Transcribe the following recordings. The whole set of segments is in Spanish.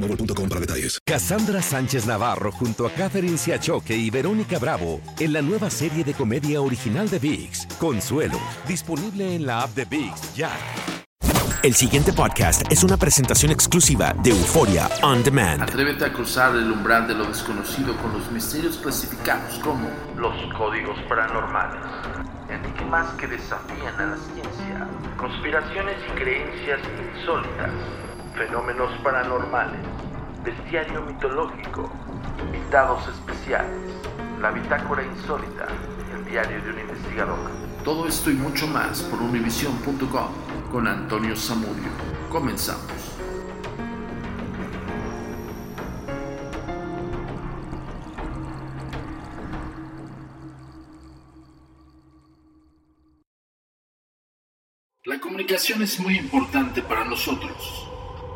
boostmobile.com para detalles. Cassandra Sánchez Navarro junto a Catherine Siachoque y Verónica Bravo en la nueva serie de comedia original de VIX, Consuelo, disponible en la app de VIX ya. El siguiente podcast es una presentación exclusiva de Euforia On Demand. Atrévete a cruzar el umbral de lo desconocido con los misterios clasificados como los códigos paranormales, enigmas que desafían a la ciencia, conspiraciones y creencias insólitas, fenómenos paranormales bestiario mitológico, invitados especiales, la bitácora insólita, el diario de un investigador. Todo esto y mucho más por univision.com con Antonio Samudio. Comenzamos. La comunicación es muy importante para nosotros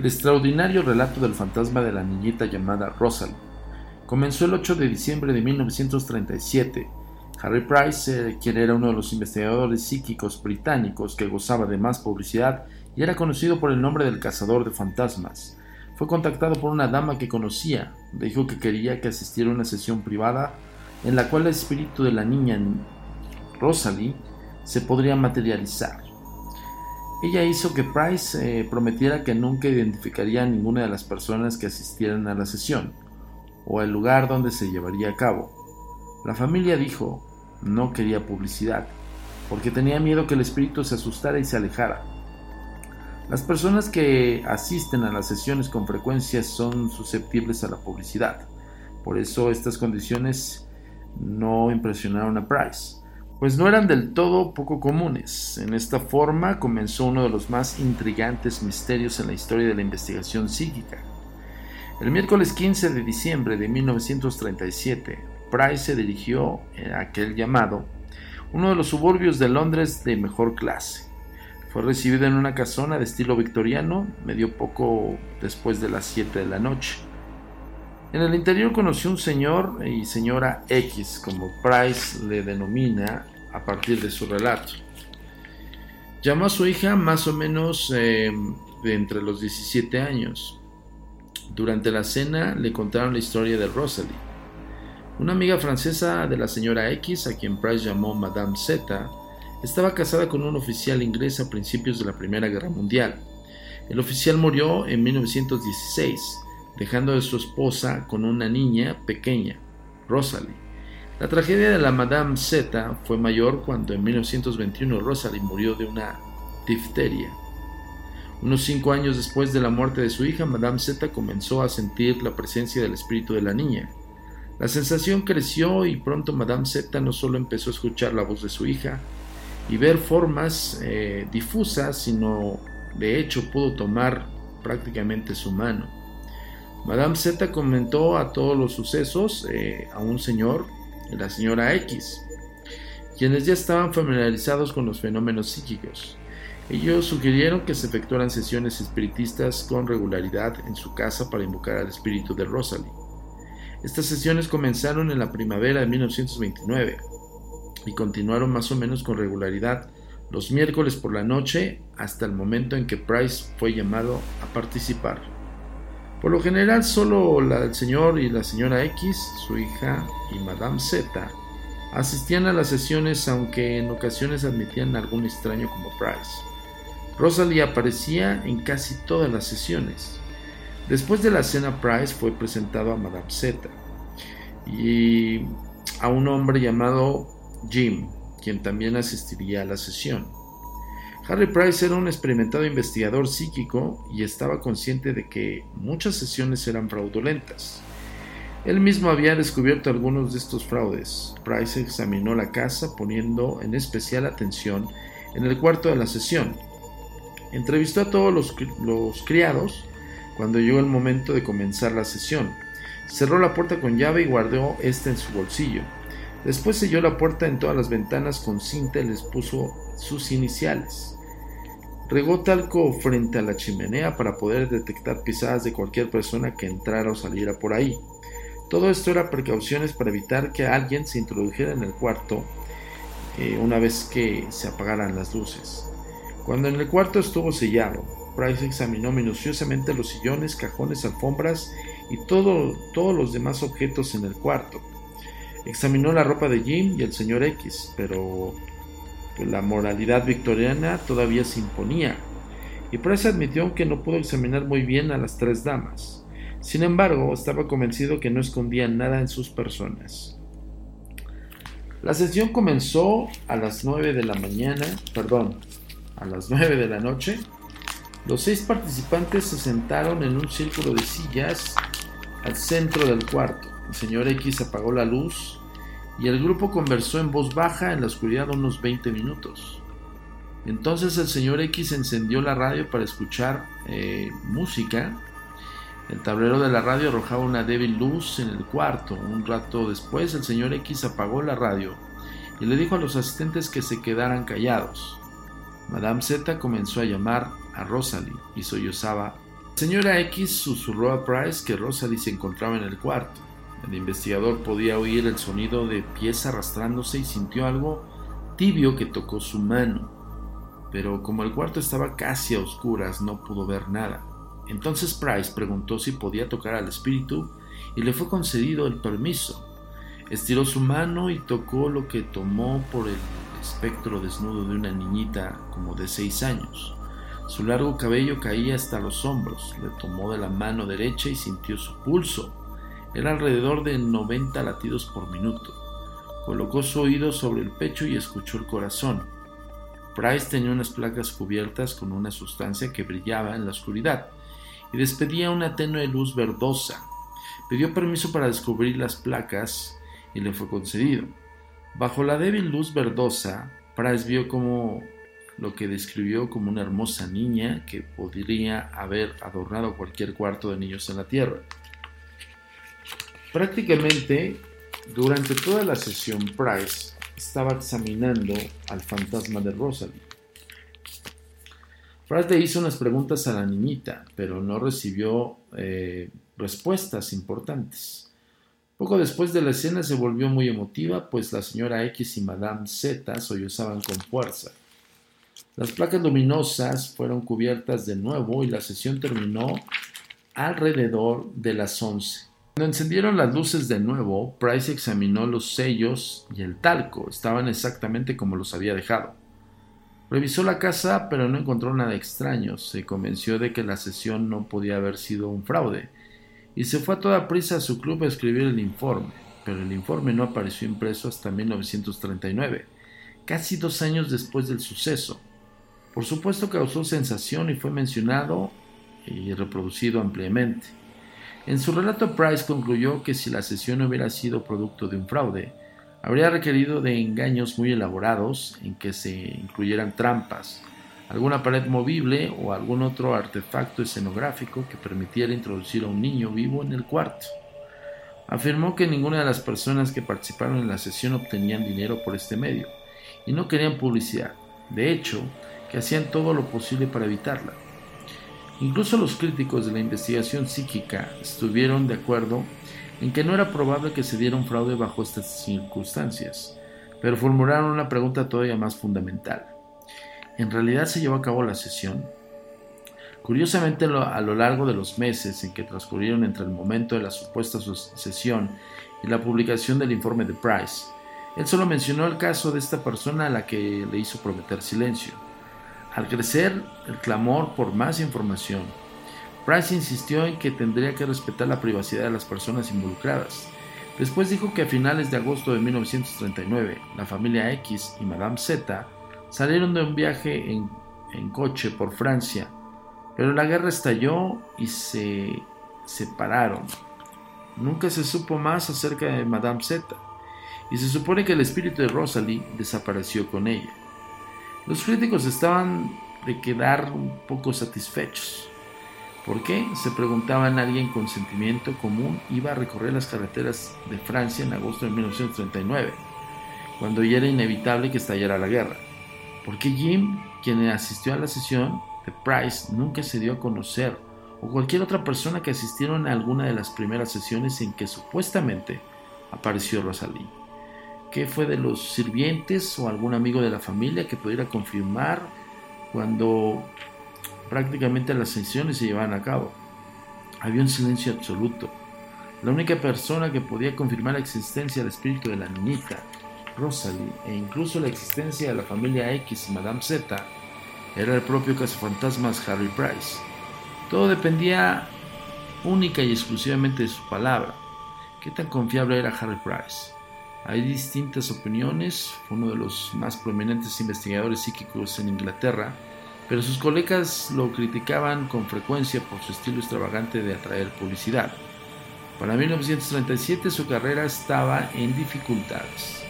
El extraordinario relato del fantasma de la niñita llamada Rosalie comenzó el 8 de diciembre de 1937. Harry Price, eh, quien era uno de los investigadores psíquicos británicos que gozaba de más publicidad y era conocido por el nombre del cazador de fantasmas, fue contactado por una dama que conocía. Dijo que quería que asistiera a una sesión privada en la cual el espíritu de la niña Rosalie se podría materializar. Ella hizo que Price eh, prometiera que nunca identificaría a ninguna de las personas que asistieran a la sesión o el lugar donde se llevaría a cabo. La familia dijo no quería publicidad porque tenía miedo que el espíritu se asustara y se alejara. Las personas que asisten a las sesiones con frecuencia son susceptibles a la publicidad. Por eso estas condiciones no impresionaron a Price pues no eran del todo poco comunes. En esta forma comenzó uno de los más intrigantes misterios en la historia de la investigación psíquica. El miércoles 15 de diciembre de 1937, Price se dirigió a aquel llamado, uno de los suburbios de Londres de mejor clase. Fue recibido en una casona de estilo victoriano, medio poco después de las 7 de la noche. En el interior conoció un señor y señora X, como Price le denomina a partir de su relato. Llamó a su hija más o menos eh, de entre los 17 años. Durante la cena le contaron la historia de Rosalie, una amiga francesa de la señora X, a quien Price llamó Madame Z, estaba casada con un oficial inglés a principios de la Primera Guerra Mundial. El oficial murió en 1916 dejando a su esposa con una niña pequeña, Rosalie. La tragedia de la Madame Z fue mayor cuando en 1921 Rosalie murió de una difteria. Unos cinco años después de la muerte de su hija, Madame Z comenzó a sentir la presencia del espíritu de la niña. La sensación creció y pronto Madame Z no solo empezó a escuchar la voz de su hija y ver formas eh, difusas, sino de hecho pudo tomar prácticamente su mano. Madame Z comentó a todos los sucesos eh, a un señor, la señora X, quienes ya estaban familiarizados con los fenómenos psíquicos. Ellos sugirieron que se efectuaran sesiones espiritistas con regularidad en su casa para invocar al espíritu de Rosalie. Estas sesiones comenzaron en la primavera de 1929 y continuaron más o menos con regularidad los miércoles por la noche hasta el momento en que Price fue llamado a participar. Por lo general solo el señor y la señora X, su hija y Madame Z asistían a las sesiones aunque en ocasiones admitían algún extraño como Price. Rosalie aparecía en casi todas las sesiones. Después de la cena, Price fue presentado a Madame Z y a un hombre llamado Jim, quien también asistiría a la sesión. Harry Price era un experimentado investigador psíquico y estaba consciente de que muchas sesiones eran fraudulentas. Él mismo había descubierto algunos de estos fraudes. Price examinó la casa poniendo en especial atención en el cuarto de la sesión, Entrevistó a todos los, criados cuando llegó el momento de comenzar la sesión. Cerró la puerta con llave y guardó esta en su bolsillo. Después selló la puerta en todas las ventanas con cinta y les puso sus iniciales. Regó talco frente a la chimenea para poder detectar pisadas de cualquier persona que entrara o saliera por ahí. Todo esto era precauciones para evitar que alguien se introdujera en el cuarto eh, una vez que se apagaran las luces. Cuando en el cuarto estuvo sellado, Price examinó minuciosamente los sillones, cajones, alfombras y todo, todos los demás objetos en el cuarto. Examinó la ropa de Jim y el señor X, pero la moralidad victoriana todavía se imponía, y Price admitió que no pudo examinar muy bien a las tres damas. Sin embargo, estaba convencido que no escondían nada en sus personas. La sesión comenzó a las 9 de la mañana, perdón, a las 9 de la noche, los seis participantes se sentaron en un círculo de sillas al centro del cuarto. El señor X apagó la luz y el grupo conversó en voz baja en la oscuridad unos 20 minutos. Entonces el señor X encendió la radio para escuchar eh, música. El tablero de la radio arrojaba una débil luz en el cuarto. Un rato después el señor X apagó la radio y le dijo a los asistentes que se quedaran callados. Madame Z comenzó a llamar a Rosalie y sollozaba. señora X susurró a Price que Rosalie se encontraba en el cuarto. El investigador podía oír el sonido de pies arrastrándose y sintió algo tibio que tocó su mano. Pero como el cuarto estaba casi a oscuras, no pudo ver nada. Entonces Price preguntó si podía tocar al espíritu y le fue concedido el permiso. Estiró su mano y tocó lo que tomó por el espectro desnudo de una niñita como de seis años. Su largo cabello caía hasta los hombros, le tomó de la mano derecha y sintió su pulso. Era alrededor de 90 latidos por minuto. Colocó su oído sobre el pecho y escuchó el corazón. Price tenía unas placas cubiertas con una sustancia que brillaba en la oscuridad y despedía una tenue luz verdosa. Pidió permiso para descubrir las placas y le fue concedido. Bajo la débil luz verdosa, Price vio como lo que describió como una hermosa niña que podría haber adornado cualquier cuarto de niños en la Tierra. Prácticamente, durante toda la sesión, Price estaba examinando al fantasma de Rosalie. Price le hizo unas preguntas a la niñita, pero no recibió eh, respuestas importantes. Poco después de la escena se volvió muy emotiva, pues la señora X y Madame Z sollozaban con fuerza. Las placas luminosas fueron cubiertas de nuevo y la sesión terminó alrededor de las 11. Cuando encendieron las luces de nuevo, Price examinó los sellos y el talco. Estaban exactamente como los había dejado. Revisó la casa, pero no encontró nada extraño. Se convenció de que la sesión no podía haber sido un fraude y se fue a toda prisa a su club a escribir el informe, pero el informe no apareció impreso hasta 1939, casi dos años después del suceso. Por supuesto causó sensación y fue mencionado y reproducido ampliamente. En su relato Price concluyó que si la sesión hubiera sido producto de un fraude, habría requerido de engaños muy elaborados en que se incluyeran trampas, alguna pared movible o algún otro artefacto escenográfico que permitiera introducir a un niño vivo en el cuarto. Afirmó que ninguna de las personas que participaron en la sesión obtenían dinero por este medio y no querían publicidad. De hecho, que hacían todo lo posible para evitarla. Incluso los críticos de la investigación psíquica estuvieron de acuerdo en que no era probable que se diera un fraude bajo estas circunstancias, pero formularon una pregunta todavía más fundamental. ¿En realidad se llevó a cabo la sesión? Curiosamente, a lo largo de los meses en que transcurrieron entre el momento de la supuesta sesión y la publicación del informe de Price, él solo mencionó el caso de esta persona a la que le hizo prometer silencio. Al crecer el clamor por más información, Price insistió en que tendría que respetar la privacidad de las personas involucradas. Después dijo que a finales de agosto de 1939, la familia X y Madame Z salieron de un viaje en, coche por Francia, pero la guerra estalló y se separaron. Nunca se supo más acerca de Madame Z, y se supone que el espíritu de Rosalie desapareció con ella. Los críticos estaban de quedar un poco satisfechos. ¿Por qué? Se preguntaban alguien con sentimiento común iba a recorrer las carreteras de Francia en agosto de 1939, cuando ya era inevitable que estallara la guerra. ¿Por qué Jim, quien asistió a la sesión de Price, nunca se dio a conocer, o cualquier otra persona que asistieron a alguna de las primeras sesiones en que supuestamente apareció Rosalie? ¿Qué fue de los sirvientes o algún amigo de la familia que pudiera confirmar cuando prácticamente las sesiones se llevaban a cabo? Había un silencio absoluto. La única persona que podía confirmar la existencia del espíritu de la niñita, Rosalie, e incluso la existencia de la familia X Madame Z, era el propio cazafantasmas Harry Price. Todo dependía única y exclusivamente de su palabra. ¿Qué tan confiable era Harry Price? Hay distintas opiniones, fue uno de los más prominentes investigadores psíquicos en Inglaterra, pero sus colegas lo criticaban con frecuencia por su estilo extravagante de atraer publicidad. Para 1937 su carrera estaba en dificultades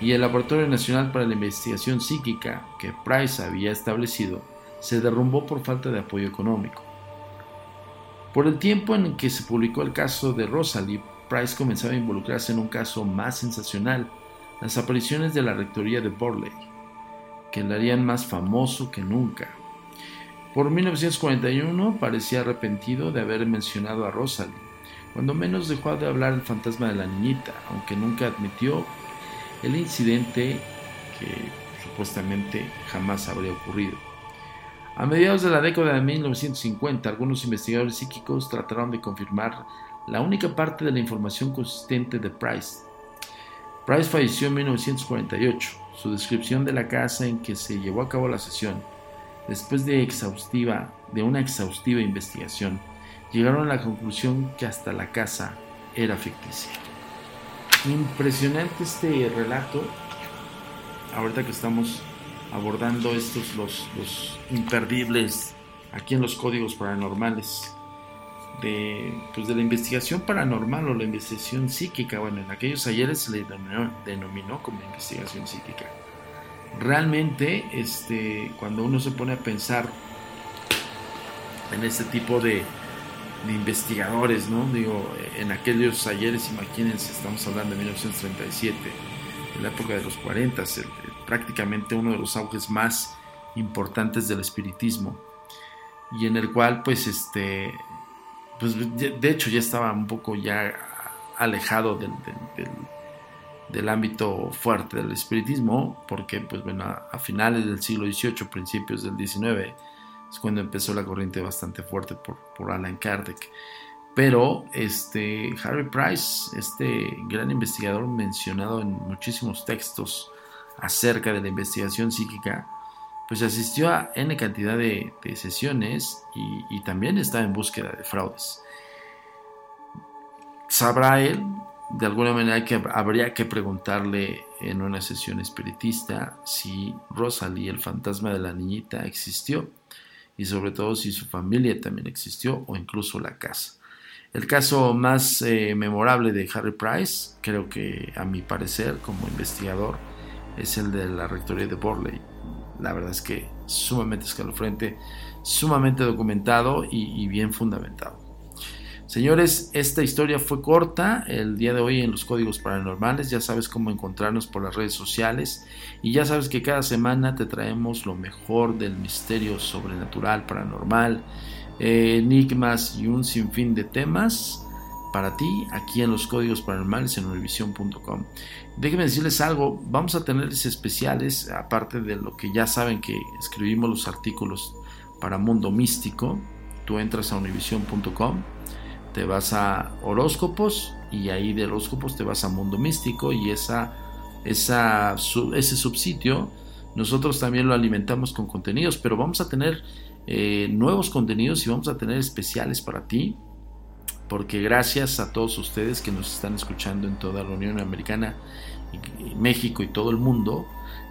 y el Laboratorio Nacional para la Investigación Psíquica que Price había establecido se derrumbó por falta de apoyo económico. Por el tiempo en que se publicó el caso de Rosalie, Price comenzaba a involucrarse en un caso más sensacional, las apariciones de la rectoría de Borley, que le harían más famoso que nunca. Por 1941 parecía arrepentido de haber mencionado a Rosalie, cuando menos dejó de hablar el fantasma de la niñita, aunque nunca admitió el incidente que supuestamente jamás habría ocurrido. A mediados de la década de 1950, algunos investigadores psíquicos trataron de confirmar la única parte de la información consistente de Price. Price falleció en 1948. Su descripción de la casa en que se llevó a cabo la sesión, después de, exhaustiva, de una exhaustiva investigación, llegaron a la conclusión que hasta la casa era ficticia. Impresionante este relato, ahorita que estamos abordando estos los, los imperdibles aquí en los códigos paranormales de, pues de la investigación paranormal o la investigación psíquica. Bueno, en aquellos ayeres se le denominó, como investigación psíquica. Realmente, este, cuando uno se pone a pensar en este tipo de, de investigadores, ¿no? Digo, en aquellos ayeres, imagínense, estamos hablando de 1937, en la época de los 40, prácticamente uno de los auges más importantes del espiritismo y en el cual pues este pues de hecho ya estaba un poco ya alejado del, del, ámbito fuerte del espiritismo, porque pues bueno, a, finales del siglo XVIII, principios del XIX, es cuando empezó la corriente bastante fuerte por, por Alan Kardec. Pero este Harry Price, este gran investigador mencionado en muchísimos textos acerca de la investigación psíquica, pues asistió a N cantidad de, sesiones y, también estaba en búsqueda de fraudes. ¿Sabrá él? De alguna manera que habría que preguntarle en una sesión espiritista si Rosalie, el fantasma de la niñita, existió y sobre todo si su familia también existió o incluso la casa. El caso más eh, memorable de Harry Price, creo que a mi parecer como investigador, es el de la rectoría de Borley la verdad es que sumamente escalofriante, sumamente documentado y, bien fundamentado. Señores, esta historia fue corta el día de hoy en los códigos paranormales. Ya sabes cómo encontrarnos por las redes sociales y ya sabes que cada semana te traemos lo mejor del misterio sobrenatural, paranormal, eh, enigmas y un sinfín de temas para ti aquí en los códigos paranormales en univision.com. Déjenme decirles algo, vamos a tenerles especiales, aparte de lo que ya saben que escribimos los artículos para Mundo Místico, tú entras a univision.com, te vas a horóscopos y ahí de horóscopos te vas a Mundo Místico y esa, ese subsitio nosotros también lo alimentamos con contenidos, pero vamos a tener eh, nuevos contenidos y vamos a tener especiales para ti porque gracias a todos ustedes que nos están escuchando en toda la Unión Americana, México y todo el mundo,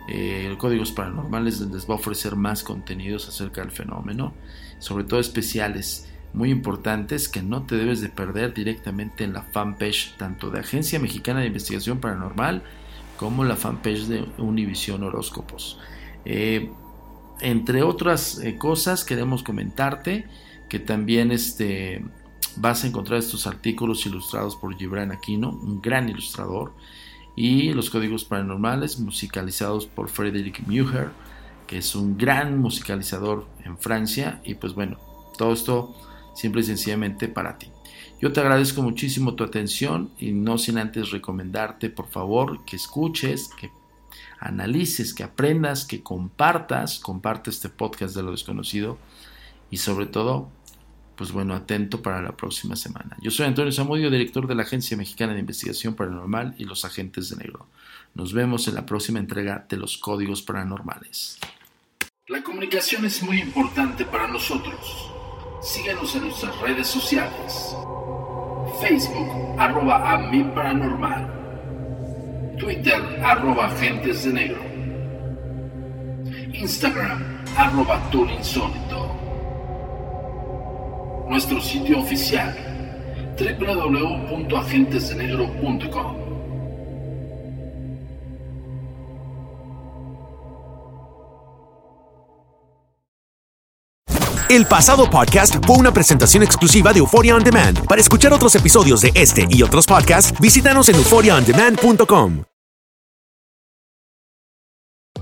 eh, el Códigos Paranormales les va a ofrecer más contenidos acerca del fenómeno, sobre todo especiales muy importantes que no te debes de perder directamente en la fanpage tanto de Agencia Mexicana de Investigación Paranormal como la fanpage de Univision Horóscopos. Eh, entre otras eh, cosas queremos comentarte que también este, vas a encontrar estos artículos ilustrados por Gibran Aquino, un gran ilustrador, y los códigos paranormales musicalizados por Frederick Muher, que es un gran musicalizador en Francia, y pues bueno, todo esto simple y sencillamente para ti. Yo te agradezco muchísimo tu atención y no sin antes recomendarte por favor que escuches, que analices, que aprendas, que compartas, comparte este podcast de lo desconocido y sobre todo pues bueno, atento para la próxima semana. Yo soy Antonio Zamudio, director de la Agencia Mexicana de Investigación Paranormal y los Agentes de Negro. Nos vemos en la próxima entrega de los Códigos Paranormales. La comunicación es muy importante para nosotros. Síguenos en nuestras redes sociales. Facebook, arroba a. Twitter, arroba agentes de negro. Instagram, arroba insólito nuestro sitio oficial www.agentesdenegro.com. El pasado podcast fue una presentación exclusiva de Euphoria On Demand. Para escuchar otros episodios de este y otros podcasts, visítanos en euphoriaondemand.com.